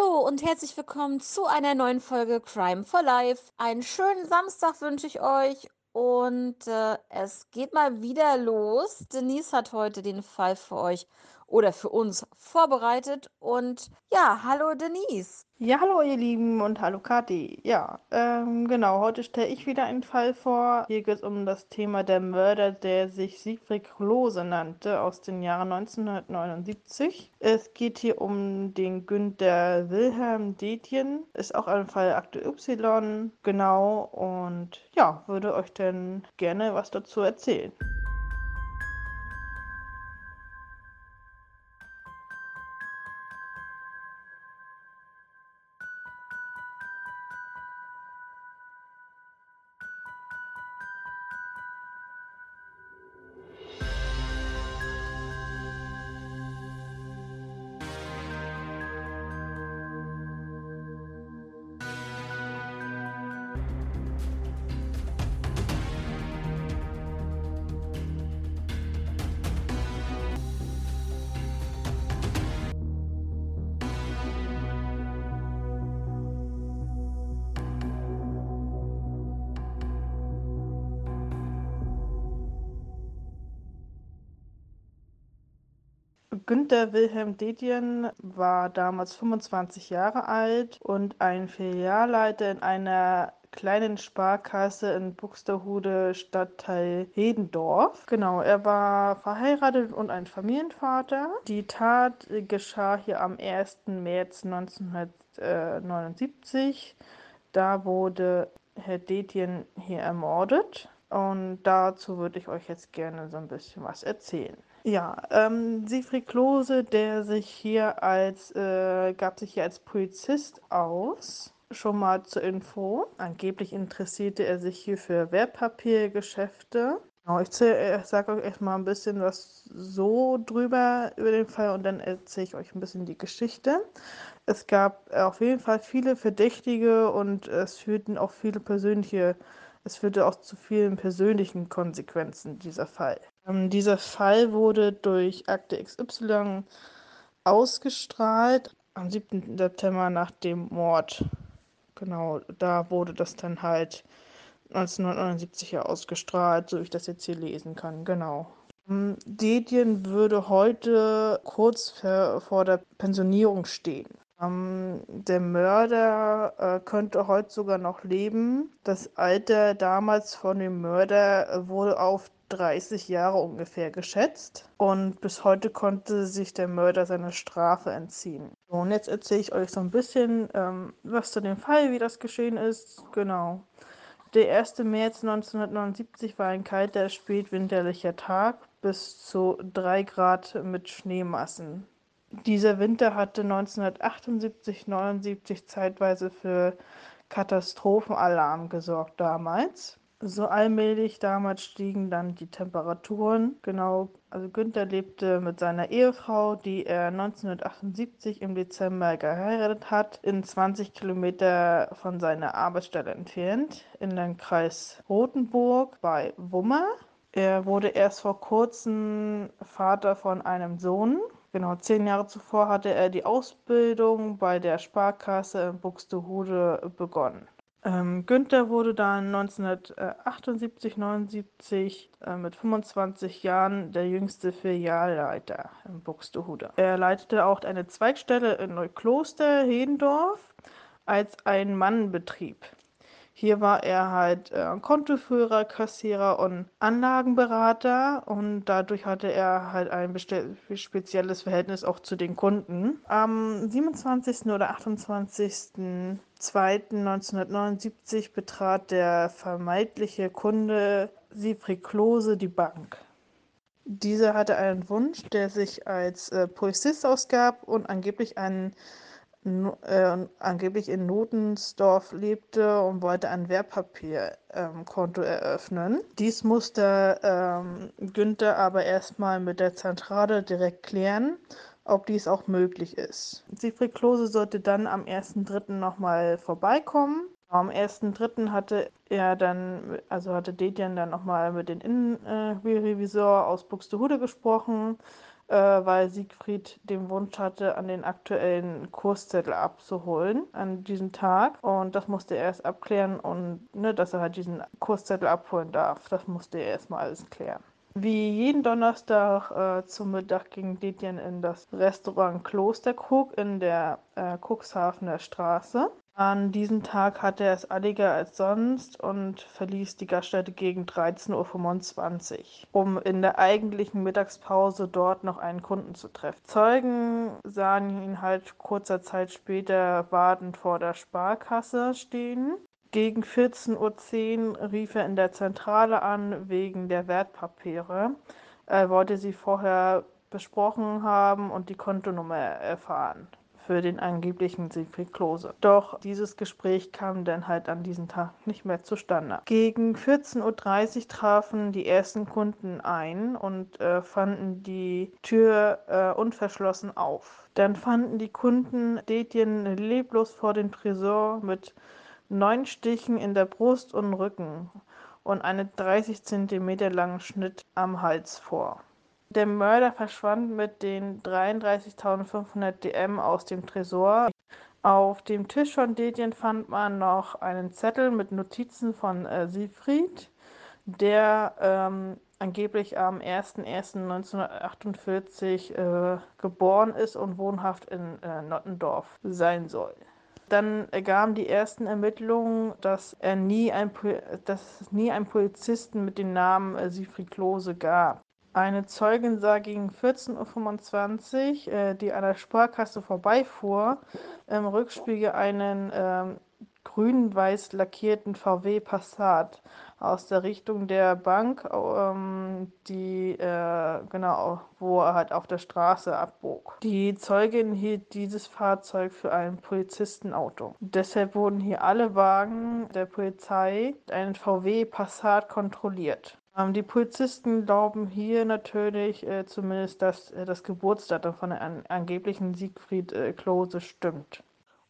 Hallo und herzlich willkommen zu einer neuen Folge Crime for Life. Einen schönen Samstag wünsche ich euch und äh, es geht mal wieder los. Denise hat heute den Fall für euch oder für uns vorbereitet und ja, hallo Denise. Ja, hallo ihr Lieben und hallo Kathi. Ja, ähm, genau, heute stelle ich wieder einen Fall vor. Hier geht es um das Thema der Mörder, der sich Siegfried Klose nannte, aus den Jahren 1979. Es geht hier um den Günther Wilhelm Detjen, ist auch ein Fall Akte Y, genau, und ja, würde euch denn gerne was dazu erzählen. Günther Wilhelm Dedien war damals 25 Jahre alt und ein Filialleiter in einer kleinen Sparkasse in Buxtehude, Stadtteil Hedendorf. Genau, er war verheiratet und ein Familienvater. Die Tat geschah hier am 1. März 1979. Da wurde Herr Dedien hier ermordet. Und dazu würde ich euch jetzt gerne so ein bisschen was erzählen. Ja, ähm, Siegfried Klose, der sich hier als, äh, gab sich hier als Polizist aus. Schon mal zur Info. Angeblich interessierte er sich hier für Wertpapiergeschäfte. Genau, ich, ich sage euch erstmal ein bisschen was so drüber über den Fall und dann erzähle ich euch ein bisschen die Geschichte. Es gab auf jeden Fall viele Verdächtige und es führten auch viele persönliche, es führte auch zu vielen persönlichen Konsequenzen dieser Fall. Ähm, dieser Fall wurde durch Akte XY ausgestrahlt am 7. September nach dem Mord. Genau, da wurde das dann halt 1979 ja ausgestrahlt, so ich das jetzt hier lesen kann. Genau. Ähm, Dedien würde heute kurz vor der Pensionierung stehen. Ähm, der Mörder äh, könnte heute sogar noch leben. Das Alter damals von dem Mörder wurde auf 30 Jahre ungefähr geschätzt. Und bis heute konnte sich der Mörder seiner Strafe entziehen. Und jetzt erzähle ich euch so ein bisschen ähm, was zu dem Fall, wie das geschehen ist. Genau. Der 1. März 1979 war ein kalter, spätwinterlicher Tag bis zu 3 Grad mit Schneemassen. Dieser Winter hatte 1978-79 zeitweise für Katastrophenalarm gesorgt damals. So allmählich damals stiegen dann die Temperaturen. Genau, also Günther lebte mit seiner Ehefrau, die er 1978 im Dezember geheiratet hat, in 20 Kilometer von seiner Arbeitsstelle entfernt, in den Kreis Rothenburg bei Wummer. Er wurde erst vor kurzem Vater von einem Sohn. Genau, zehn Jahre zuvor hatte er die Ausbildung bei der Sparkasse in Buxtehude begonnen. Ähm, Günther wurde dann 1978, 79 äh, mit 25 Jahren der jüngste Filialleiter in Buxtehude. Er leitete auch eine Zweigstelle in Neukloster, Hedendorf, als Ein-Mann-Betrieb. Hier war er halt äh, Kontoführer, Kassierer und Anlagenberater und dadurch hatte er halt ein spezielles Verhältnis auch zu den Kunden. Am 27. oder 28.02.1979 betrat der vermeintliche Kunde Siegfried Klose die Bank. Dieser hatte einen Wunsch, der sich als äh, Polizist ausgab und angeblich einen äh, angeblich in Notensdorf lebte und wollte ein Wertpapierkonto ähm, eröffnen. Dies musste ähm, Günther aber erstmal mit der Zentrale direkt klären, ob dies auch möglich ist. Siegfried Klose sollte dann am 1.3. nochmal vorbeikommen. Am 1.3. hatte er dann, also hatte Dedian dann nochmal mit dem Innenrevisor aus Buxtehude gesprochen äh, weil Siegfried den Wunsch hatte, an den aktuellen Kurszettel abzuholen an diesem Tag. Und das musste er erst abklären und ne, dass er halt diesen Kurszettel abholen darf. Das musste er erstmal alles klären. Wie jeden Donnerstag äh, zum Mittag ging Detjen in das Restaurant Klosterkrug in der äh, Cuxhavener Straße. An diesem Tag hatte er es alliger als sonst und verließ die Gaststätte gegen 13.25 Uhr, um in der eigentlichen Mittagspause dort noch einen Kunden zu treffen. Zeugen sahen ihn halt kurzer Zeit später wartend vor der Sparkasse stehen. Gegen 14.10 Uhr rief er in der Zentrale an wegen der Wertpapiere. Er wollte sie vorher besprochen haben und die Kontonummer erfahren für den angeblichen Siegfried. Doch dieses Gespräch kam dann halt an diesem Tag nicht mehr zustande. Gegen 14.30 Uhr trafen die ersten Kunden ein und äh, fanden die Tür äh, unverschlossen auf. Dann fanden die Kunden Detjen leblos vor dem Tresor mit neun Stichen in der Brust und Rücken und einen 30 cm langen Schnitt am Hals vor. Der Mörder verschwand mit den 33.500 DM aus dem Tresor. Auf dem Tisch von Dedjen fand man noch einen Zettel mit Notizen von äh, Siegfried, der ähm, angeblich am 01.01.1948 äh, geboren ist und wohnhaft in äh, Nottendorf sein soll. Dann ergaben die ersten Ermittlungen, dass, er nie ein, dass es nie einen Polizisten mit dem Namen äh, Siegfried Klose gab. Eine Zeugin sah gegen 14.25 Uhr, äh, die an der Sparkasse vorbeifuhr, im Rückspiegel einen ähm, grün-weiß lackierten VW Passat aus der Richtung der Bank, ähm, die äh, genau, wo er halt auf der Straße abbog. Die Zeugin hielt dieses Fahrzeug für ein Polizistenauto. Deshalb wurden hier alle Wagen der Polizei einen VW Passat kontrolliert. Ähm, die Polizisten glauben hier natürlich äh, zumindest, dass äh, das Geburtsdatum von an angeblichen Siegfried äh, Klose stimmt.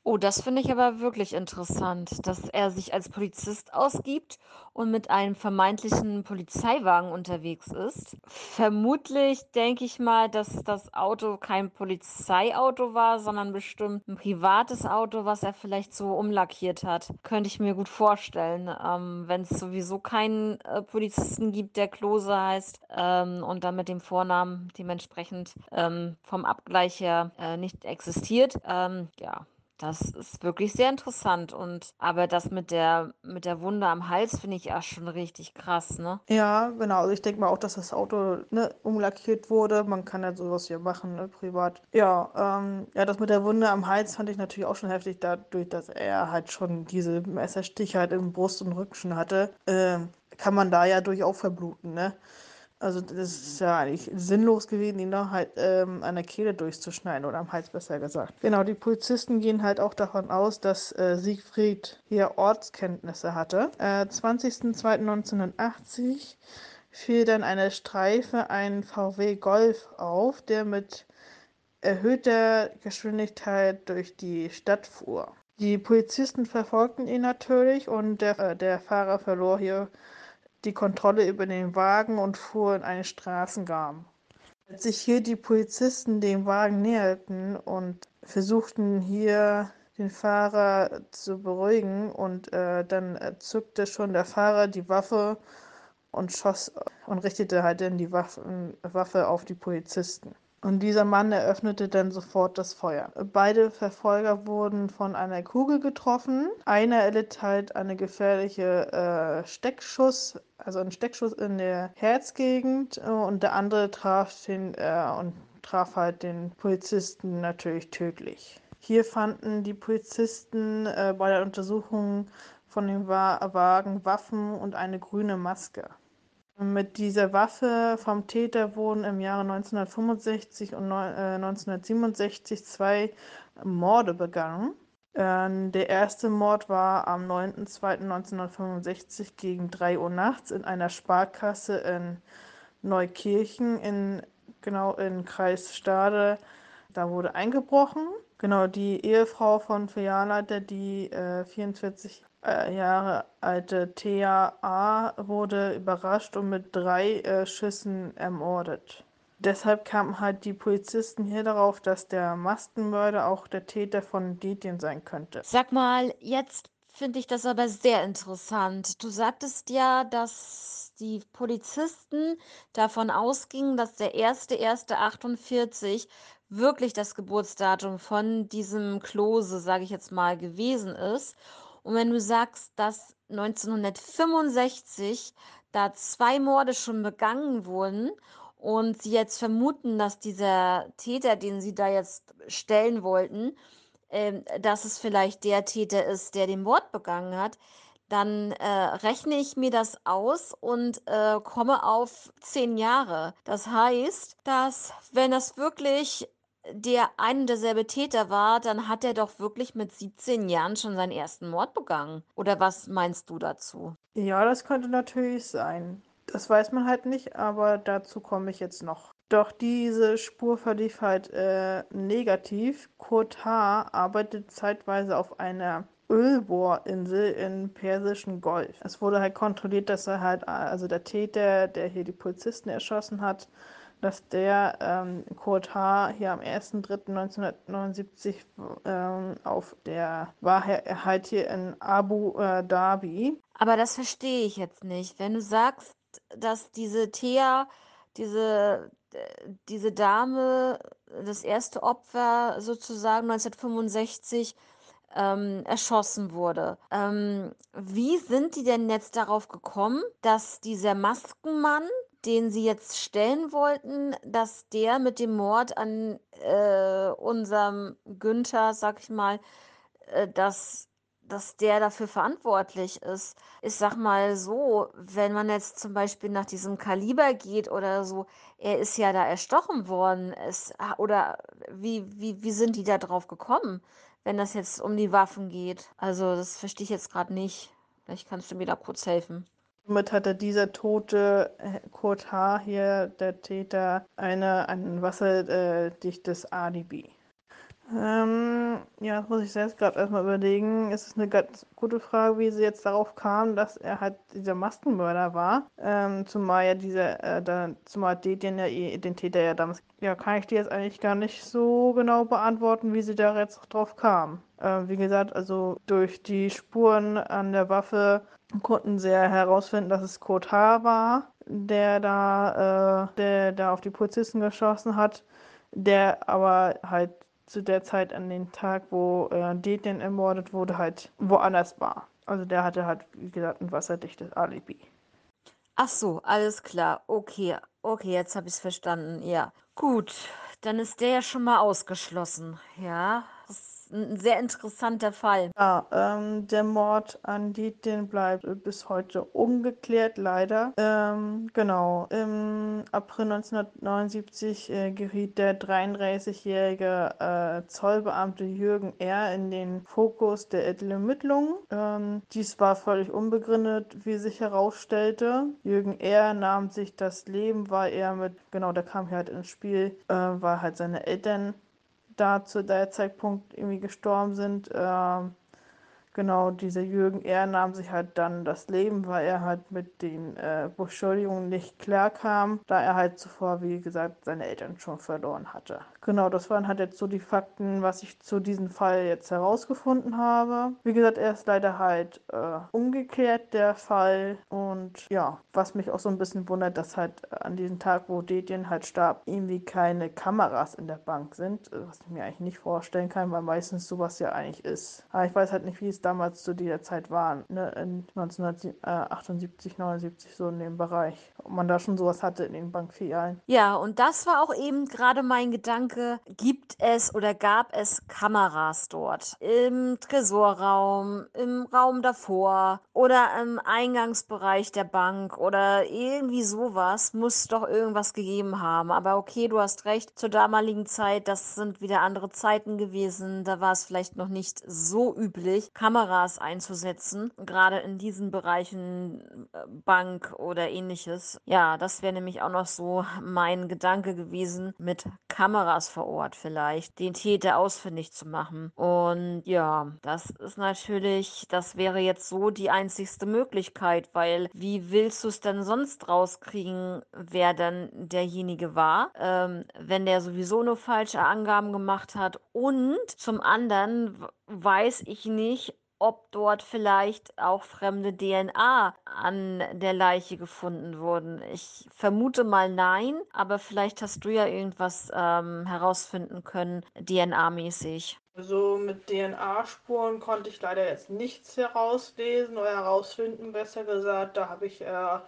Oh, das finde ich aber wirklich interessant, dass er sich als Polizist ausgibt und mit einem vermeintlichen Polizeiwagen unterwegs ist. Vermutlich denke ich mal, dass das Auto kein Polizeiauto war, sondern bestimmt ein privates Auto, was er vielleicht so umlackiert hat. Könnte ich mir gut vorstellen, ähm, wenn es sowieso keinen äh, Polizisten gibt, der Klose heißt ähm, und dann mit dem Vornamen dementsprechend ähm, vom Abgleich her äh, nicht existiert. Ähm, ja. Das ist wirklich sehr interessant und aber das mit der mit der Wunde am Hals finde ich auch schon richtig krass, ne? Ja, genau. Also ich denke mal auch, dass das Auto ne, umlackiert wurde. Man kann ja sowas hier machen, ne, privat. Ja, ähm, ja, das mit der Wunde am Hals fand ich natürlich auch schon heftig, dadurch, dass er halt schon diese Messerstiche halt im Brust und Rücken hatte. Äh, kann man da ja durchaus verbluten, ne? Also das ist ja eigentlich sinnlos gewesen, ihn da halt ähm, an der Kehle durchzuschneiden oder am Hals besser gesagt. Genau, die Polizisten gehen halt auch davon aus, dass äh, Siegfried hier Ortskenntnisse hatte. Äh, 20.02.1980 fiel dann eine Streife ein VW Golf auf, der mit erhöhter Geschwindigkeit durch die Stadt fuhr. Die Polizisten verfolgten ihn natürlich und der, äh, der Fahrer verlor hier die Kontrolle über den Wagen und fuhr in einen Straßengraben. Als sich hier die Polizisten dem Wagen näherten und versuchten hier den Fahrer zu beruhigen und äh, dann zückte schon der Fahrer die Waffe und schoss und richtete halt dann die Waffe auf die Polizisten. Und dieser Mann eröffnete dann sofort das Feuer. Beide Verfolger wurden von einer Kugel getroffen. Einer erlitt halt eine gefährliche äh, Steckschuss, also einen Steckschuss in der Herzgegend und der andere traf den äh, und traf halt den Polizisten natürlich tödlich. Hier fanden die Polizisten äh, bei der Untersuchung von dem Wagen Waffen und eine grüne Maske. Mit dieser Waffe vom Täter wurden im Jahre 1965 und 1967 zwei Morde begangen. Ähm, der erste Mord war am 9.2.1965 gegen 3 Uhr nachts in einer Sparkasse in Neukirchen, in, genau in Kreis Stade. Da wurde eingebrochen. Genau, die Ehefrau von Filialleiter, die äh, 44 äh, Jahre alte Thea A. wurde überrascht und mit drei äh, Schüssen ermordet. Deshalb kamen halt die Polizisten hier darauf, dass der Maskenmörder auch der Täter von Detjen sein könnte. Sag mal, jetzt finde ich das aber sehr interessant. Du sagtest ja, dass die Polizisten davon ausgingen, dass der 1.1.48 wirklich das Geburtsdatum von diesem Klose, sage ich jetzt mal, gewesen ist. Und wenn du sagst, dass 1965 da zwei Morde schon begangen wurden und sie jetzt vermuten, dass dieser Täter, den sie da jetzt stellen wollten, ähm, dass es vielleicht der Täter ist, der den Mord begangen hat, dann äh, rechne ich mir das aus und äh, komme auf zehn Jahre. Das heißt, dass wenn das wirklich der ein und derselbe Täter war, dann hat er doch wirklich mit 17 Jahren schon seinen ersten Mord begangen. Oder was meinst du dazu? Ja, das könnte natürlich sein. Das weiß man halt nicht, aber dazu komme ich jetzt noch. Doch diese Spur verlief halt äh, negativ. Kurt H. arbeitet zeitweise auf einer Ölbohrinsel im Persischen Golf. Es wurde halt kontrolliert, dass er halt, also der Täter, der hier die Polizisten erschossen hat, dass der ähm, Kurt H. hier am 1.3.1979 ähm, auf der war er halt hier in Abu äh, Dhabi. Aber das verstehe ich jetzt nicht. Wenn du sagst, dass diese Thea, diese, diese Dame, das erste Opfer sozusagen 1965 ähm, erschossen wurde. Ähm, wie sind die denn jetzt darauf gekommen, dass dieser Maskenmann den sie jetzt stellen wollten, dass der mit dem Mord an äh, unserem Günther, sag ich mal, äh, dass, dass der dafür verantwortlich ist. Ich sag mal so, wenn man jetzt zum Beispiel nach diesem Kaliber geht oder so, er ist ja da erstochen worden. Es, oder wie, wie, wie sind die da drauf gekommen, wenn das jetzt um die Waffen geht? Also, das verstehe ich jetzt gerade nicht. Vielleicht kannst du mir da kurz helfen. Somit hatte dieser tote äh, Kurt H. hier, der Täter, eine, ein wasserdichtes Alibi. Ähm, ja, das muss ich selbst gerade erstmal überlegen. Es ist eine ganz gute Frage, wie sie jetzt darauf kam, dass er halt dieser Maskenmörder war. Ähm, zumal ja dieser, äh, da, zumal den, ja, den Täter ja damals. Ja, kann ich dir jetzt eigentlich gar nicht so genau beantworten, wie sie da jetzt drauf kam. Äh, wie gesagt, also durch die Spuren an der Waffe konnten sie herausfinden, dass es H. war, der da, äh, der da auf die Polizisten geschossen hat, der aber halt zu der Zeit an den Tag, wo äh, Detjen ermordet wurde, halt woanders war. Also der hatte halt, wie gesagt, ein wasserdichtes Alibi. Ach so, alles klar. Okay, okay, jetzt habe ich es verstanden. Ja, gut, dann ist der ja schon mal ausgeschlossen. Ja, ein sehr interessanter Fall. Ja, ähm, der Mord an Dietin bleibt bis heute ungeklärt, leider. Ähm, genau, im April 1979 äh, geriet der 33-jährige äh, Zollbeamte Jürgen R. in den Fokus der Ermittlungen. Ähm, dies war völlig unbegründet, wie sich herausstellte. Jürgen R. nahm sich das Leben, weil er mit, genau, der kam hier halt ins Spiel, äh, weil halt seine Eltern da zu der Zeitpunkt irgendwie gestorben sind. Ähm, genau, dieser Jürgen R. nahm sich halt dann das Leben, weil er halt mit den äh, Beschuldigungen nicht klarkam, da er halt zuvor, wie gesagt, seine Eltern schon verloren hatte. Genau, das waren halt jetzt so die Fakten, was ich zu diesem Fall jetzt herausgefunden habe. Wie gesagt, er ist leider halt äh, umgekehrt, der Fall. Und ja, was mich auch so ein bisschen wundert, dass halt an diesem Tag, wo Detjen halt starb, irgendwie keine Kameras in der Bank sind, was ich mir eigentlich nicht vorstellen kann, weil meistens sowas ja eigentlich ist. Aber ich weiß halt nicht, wie es damals zu dieser Zeit war, ne? in 1978, 79 so in dem Bereich. Ob man da schon sowas hatte in den Bankfilialen. Ja, und das war auch eben gerade mein Gedanke, gibt es oder gab es Kameras dort? Im Tresorraum, im Raum davor oder im Eingangsbereich der Bank oder irgendwie sowas muss doch irgendwas gegeben haben. Aber okay, du hast recht, zur damaligen Zeit, das sind wieder andere Zeiten gewesen, da war es vielleicht noch nicht so üblich, Kameras Kameras einzusetzen, gerade in diesen Bereichen äh, Bank oder ähnliches. Ja, das wäre nämlich auch noch so mein Gedanke gewesen, mit Kameras vor Ort vielleicht den Täter ausfindig zu machen. Und ja, das ist natürlich, das wäre jetzt so die einzigste Möglichkeit, weil wie willst du es denn sonst rauskriegen, wer dann derjenige war, ähm, wenn der sowieso nur falsche Angaben gemacht hat und zum anderen weiß ich nicht, ob dort vielleicht auch fremde DNA an der Leiche gefunden wurden. Ich vermute mal nein, aber vielleicht hast du ja irgendwas ähm, herausfinden können, DNA-mäßig. Also mit DNA-Spuren konnte ich leider jetzt nichts herauslesen oder herausfinden, besser gesagt. Da habe ich äh,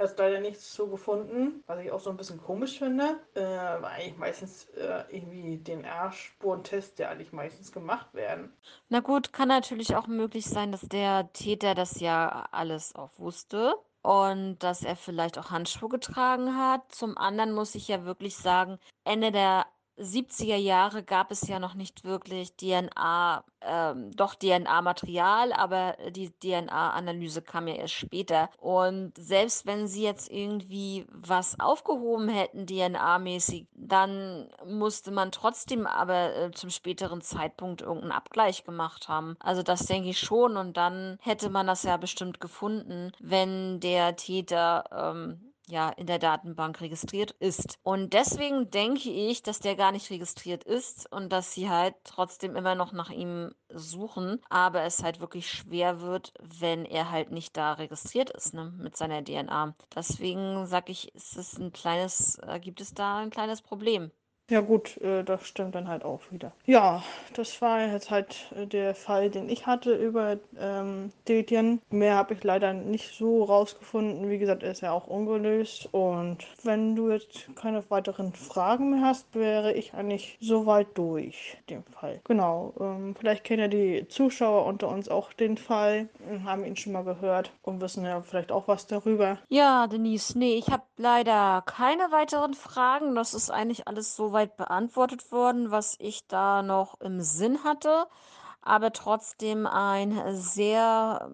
jetzt leider nichts zu gefunden, was ich auch so ein bisschen komisch finde, äh, weil eigentlich meistens äh, irgendwie DNA-Spurentests ja eigentlich meistens gemacht werden. Na gut, kann natürlich auch möglich sein, dass der Täter das ja alles auch wusste und dass er vielleicht auch Handschuhe getragen hat. Zum anderen muss ich ja wirklich sagen, Ende der 70er Jahre gab es ja noch nicht wirklich DNA, ähm, doch DNA-Material, aber die DNA-Analyse kam ja erst später. Und selbst wenn sie jetzt irgendwie was aufgehoben hätten, DNA-mäßig, dann musste man trotzdem aber äh, zum späteren Zeitpunkt irgendeinen Abgleich gemacht haben. Also das denke ich schon. Und dann hätte man das ja bestimmt gefunden, wenn der Täter ähm, ja in der Datenbank registriert ist. Und deswegen denke ich, dass der gar nicht registriert ist und dass sie halt trotzdem immer noch nach ihm suchen, aber es halt wirklich schwer wird, wenn er halt nicht da registriert ist, ne, mit seiner DNA. Deswegen sage ich, ist es ein kleines, äh, gibt es da ein kleines Problem. Ja gut, äh, das stimmt dann halt auch wieder. Ja, das war jetzt halt äh, der Fall, den ich hatte über ähm, Dedien. Mehr habe ich leider nicht so rausgefunden. Wie gesagt, er ist ja auch ungelöst. Und wenn du jetzt keine weiteren Fragen mehr hast, wäre ich eigentlich soweit durch, den Fall. Genau, ähm, vielleicht kennen ja die Zuschauer unter uns auch den Fall, haben ihn schon mal gehört und wissen ja vielleicht auch was darüber. Ja, Denise, nee, ich habe leider keine weiteren Fragen. Das ist eigentlich alles soweit soweit beantwortet worden, was ich da noch im Sinn hatte aber trotzdem ein sehr,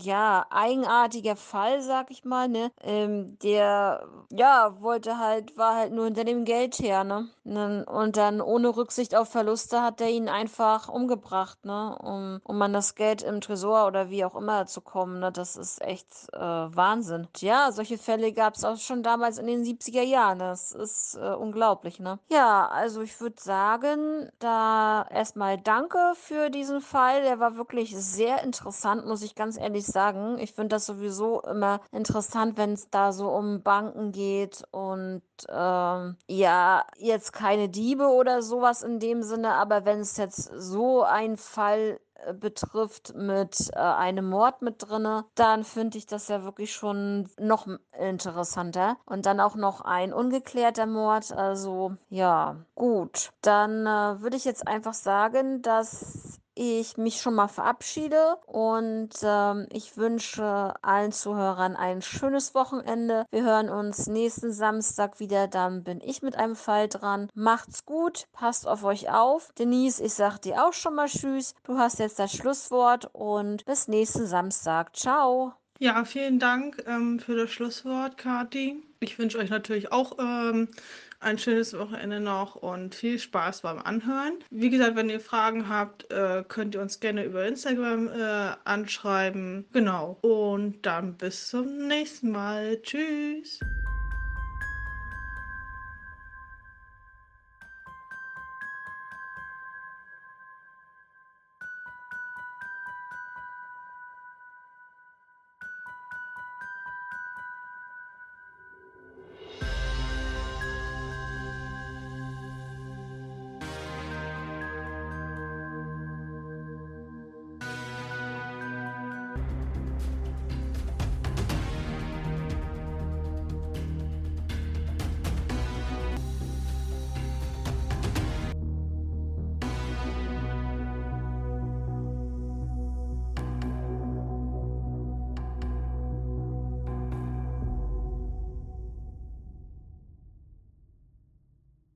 ja, eigenartiger Fall, sag ich mal, ne? Ähm, der, ja, wollte halt, war halt nur hinter dem Geld her, ne? Und dann ohne Rücksicht auf Verluste hat er ihn einfach umgebracht, ne? Um, um an das Geld im Tresor oder wie auch immer zu kommen, ne? Das ist echt äh, Wahnsinn. Ja, solche Fälle gab es auch schon damals in den 70er Jahren. Das ist äh, unglaublich, ne? Ja, also ich würde sagen, da erstmal danke für diesen diesen Fall, der war wirklich sehr interessant, muss ich ganz ehrlich sagen. Ich finde das sowieso immer interessant, wenn es da so um Banken geht und ähm, ja, jetzt keine Diebe oder sowas in dem Sinne, aber wenn es jetzt so ein Fall äh, betrifft mit äh, einem Mord mit drinne, dann finde ich das ja wirklich schon noch interessanter. Und dann auch noch ein ungeklärter Mord. Also ja, gut. Dann äh, würde ich jetzt einfach sagen, dass ich mich schon mal verabschiede und ähm, ich wünsche allen Zuhörern ein schönes Wochenende. Wir hören uns nächsten Samstag wieder, dann bin ich mit einem Fall dran. Macht's gut, passt auf euch auf. Denise, ich sag dir auch schon mal Tschüss. Du hast jetzt das Schlusswort und bis nächsten Samstag. Ciao. Ja, vielen Dank ähm, für das Schlusswort, Kati. Ich wünsche euch natürlich auch ähm, ein schönes Wochenende noch und viel Spaß beim Anhören. Wie gesagt, wenn ihr Fragen habt, äh, könnt ihr uns gerne über Instagram äh, anschreiben. Genau. Und dann bis zum nächsten Mal. Tschüss.